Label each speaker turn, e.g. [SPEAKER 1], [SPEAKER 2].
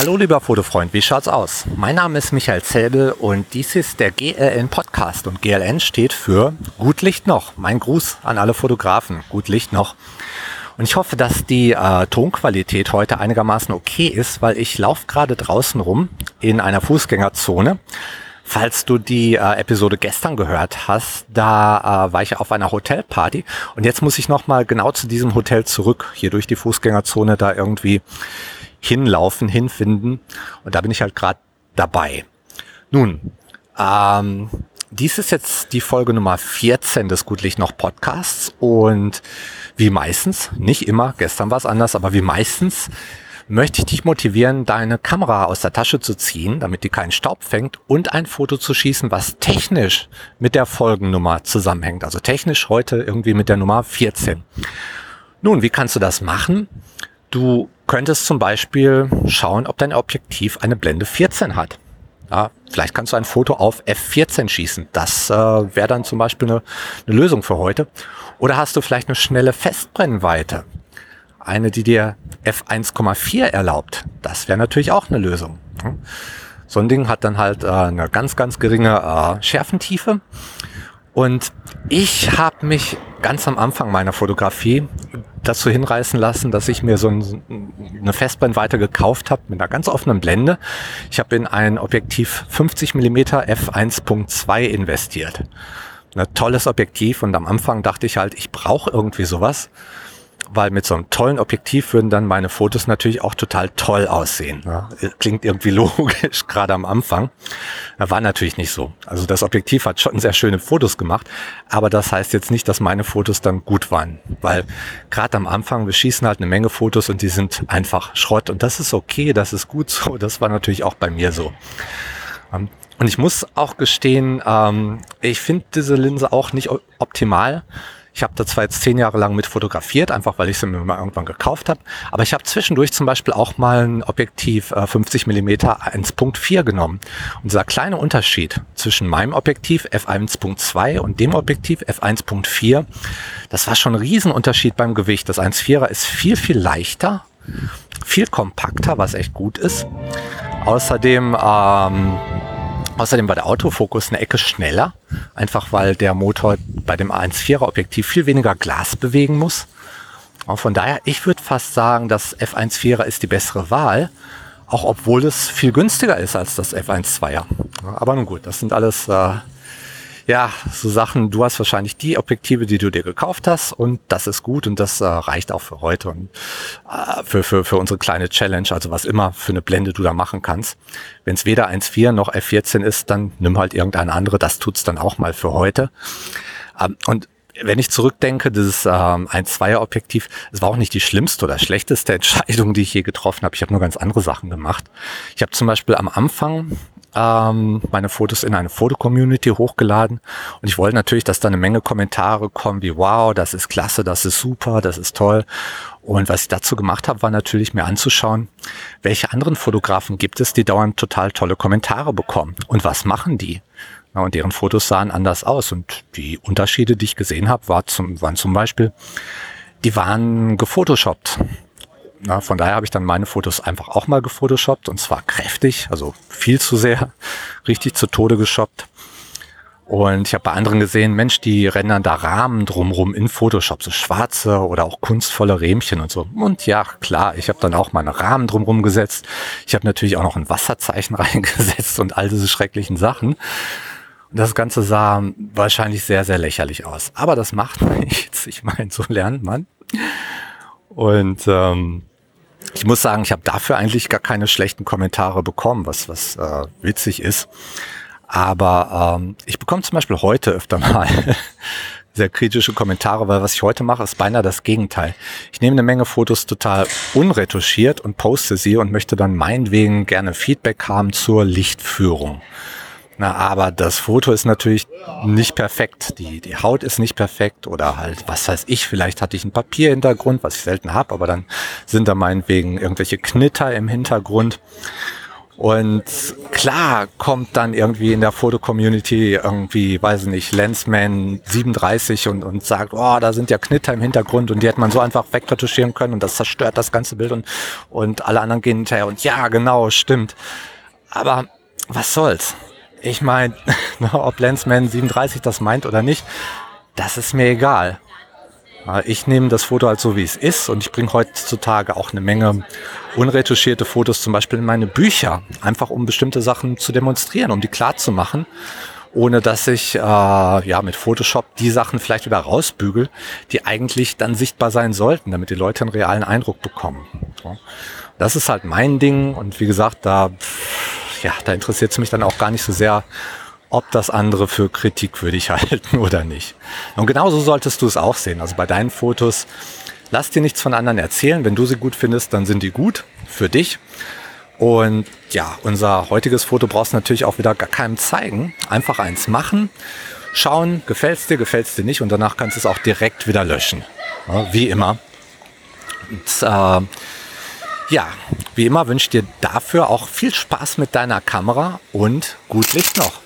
[SPEAKER 1] Hallo lieber Fotofreund, wie schaut's aus? Mein Name ist Michael Zelbel und dies ist der GLN Podcast und GLN steht für Gut Licht noch. Mein Gruß an alle Fotografen, Gut Licht noch. Und ich hoffe, dass die äh, Tonqualität heute einigermaßen okay ist, weil ich laufe gerade draußen rum in einer Fußgängerzone. Falls du die äh, Episode gestern gehört hast, da äh, war ich auf einer Hotelparty und jetzt muss ich nochmal genau zu diesem Hotel zurück, hier durch die Fußgängerzone da irgendwie hinlaufen, hinfinden. Und da bin ich halt gerade dabei. Nun, ähm, dies ist jetzt die Folge Nummer 14 des Gutlich noch Podcasts und wie meistens, nicht immer, gestern war es anders, aber wie meistens möchte ich dich motivieren, deine Kamera aus der Tasche zu ziehen, damit die keinen Staub fängt und ein Foto zu schießen, was technisch mit der Folgennummer zusammenhängt. Also technisch heute irgendwie mit der Nummer 14. Nun, wie kannst du das machen? Du könntest zum Beispiel schauen, ob dein Objektiv eine Blende 14 hat. Ja, vielleicht kannst du ein Foto auf F14 schießen. Das äh, wäre dann zum Beispiel eine, eine Lösung für heute. Oder hast du vielleicht eine schnelle Festbrennweite? Eine, die dir F1,4 erlaubt. Das wäre natürlich auch eine Lösung. So ein Ding hat dann halt äh, eine ganz, ganz geringe äh, Schärfentiefe. Und ich habe mich ganz am Anfang meiner Fotografie dazu hinreißen lassen, dass ich mir so ein, eine Festbrennweite gekauft habe mit einer ganz offenen Blende. Ich habe in ein Objektiv 50 mm f1.2 investiert. Ein tolles Objektiv und am Anfang dachte ich halt, ich brauche irgendwie sowas weil mit so einem tollen Objektiv würden dann meine Fotos natürlich auch total toll aussehen. Ja, klingt irgendwie logisch, gerade am Anfang. War natürlich nicht so. Also das Objektiv hat schon sehr schöne Fotos gemacht, aber das heißt jetzt nicht, dass meine Fotos dann gut waren, weil gerade am Anfang, wir schießen halt eine Menge Fotos und die sind einfach Schrott und das ist okay, das ist gut so. Das war natürlich auch bei mir so. Ähm, und ich muss auch gestehen, ähm, ich finde diese Linse auch nicht optimal. Ich habe da zwar jetzt zehn Jahre lang mit fotografiert, einfach weil ich sie mir mal irgendwann gekauft habe, aber ich habe zwischendurch zum Beispiel auch mal ein Objektiv äh, 50 mm 1.4 genommen. Und dieser kleine Unterschied zwischen meinem Objektiv f1.2 und dem Objektiv f1.4, das war schon ein Riesenunterschied beim Gewicht. Das 1.4er ist viel, viel leichter, viel kompakter, was echt gut ist. Außerdem ähm, Außerdem war der Autofokus eine Ecke schneller, einfach weil der Motor bei dem 1.4er Objektiv viel weniger Glas bewegen muss. Und von daher, ich würde fast sagen, das F1.4er ist die bessere Wahl, auch obwohl es viel günstiger ist als das F1.2er. Aber nun gut, das sind alles äh, ja, so Sachen, du hast wahrscheinlich die Objektive, die du dir gekauft hast und das ist gut und das äh, reicht auch für heute und äh, für, für, für unsere kleine Challenge, also was immer für eine Blende du da machen kannst. Wenn es weder 1.4 noch F14 ist, dann nimm halt irgendeine andere, das tut's dann auch mal für heute. Ähm, und wenn ich zurückdenke, dieses ähm, 1-2er Objektiv, es war auch nicht die schlimmste oder schlechteste Entscheidung, die ich je getroffen habe. Ich habe nur ganz andere Sachen gemacht. Ich habe zum Beispiel am Anfang ähm, meine Fotos in eine Foto-Community hochgeladen und ich wollte natürlich, dass da eine Menge Kommentare kommen wie wow, das ist klasse, das ist super, das ist toll. Und was ich dazu gemacht habe, war natürlich mir anzuschauen, welche anderen Fotografen gibt es, die dauernd total tolle Kommentare bekommen und was machen die? Ja, und deren Fotos sahen anders aus und die Unterschiede, die ich gesehen habe, war zum, waren zum Beispiel, die waren gefotoshoppt. Na, von daher habe ich dann meine Fotos einfach auch mal gefotoshoppt und zwar kräftig, also viel zu sehr, richtig zu Tode geshoppt. Und ich habe bei anderen gesehen, Mensch, die rennen da Rahmen drumrum in Photoshop, so schwarze oder auch kunstvolle Rähmchen und so. Und ja, klar, ich habe dann auch meine Rahmen drumrum gesetzt. Ich habe natürlich auch noch ein Wasserzeichen reingesetzt und all diese schrecklichen Sachen. Und das Ganze sah wahrscheinlich sehr, sehr lächerlich aus. Aber das macht nichts. Ich meine, so lernt man. Und ähm, ich muss sagen, ich habe dafür eigentlich gar keine schlechten Kommentare bekommen, was, was äh, witzig ist. Aber ähm, ich bekomme zum Beispiel heute öfter mal sehr kritische Kommentare, weil was ich heute mache, ist beinahe das Gegenteil. Ich nehme eine Menge Fotos total unretuschiert und poste sie und möchte dann meinetwegen gerne Feedback haben zur Lichtführung. Na, aber das Foto ist natürlich nicht perfekt. Die, die Haut ist nicht perfekt oder halt, was weiß ich, vielleicht hatte ich einen Papierhintergrund, was ich selten habe, aber dann sind da meinetwegen irgendwelche Knitter im Hintergrund. Und klar kommt dann irgendwie in der Foto-Community irgendwie, weiß ich nicht, Lensman 37 und, und sagt, oh, da sind ja Knitter im Hintergrund und die hätte man so einfach wegretuschieren können und das zerstört das ganze Bild und, und alle anderen gehen hinterher und ja, genau, stimmt. Aber was soll's? Ich meine, ob Lensman 37 das meint oder nicht, das ist mir egal. Ich nehme das Foto halt so, wie es ist und ich bringe heutzutage auch eine Menge unretuschierte Fotos zum Beispiel in meine Bücher, einfach um bestimmte Sachen zu demonstrieren, um die klar zu machen, ohne dass ich äh, ja mit Photoshop die Sachen vielleicht wieder rausbügel, die eigentlich dann sichtbar sein sollten, damit die Leute einen realen Eindruck bekommen. Das ist halt mein Ding und wie gesagt, da ja, da interessiert es mich dann auch gar nicht so sehr, ob das andere für kritikwürdig halten oder nicht. Und genauso solltest du es auch sehen. Also bei deinen Fotos, lass dir nichts von anderen erzählen. Wenn du sie gut findest, dann sind die gut für dich. Und ja, unser heutiges Foto brauchst du natürlich auch wieder gar keinem zeigen. Einfach eins machen, schauen, gefällt's dir, gefällt's dir nicht und danach kannst du es auch direkt wieder löschen. Ja, wie immer. Und, äh, ja, wie immer wünsche ich dir dafür auch viel Spaß mit deiner Kamera und gut Licht noch.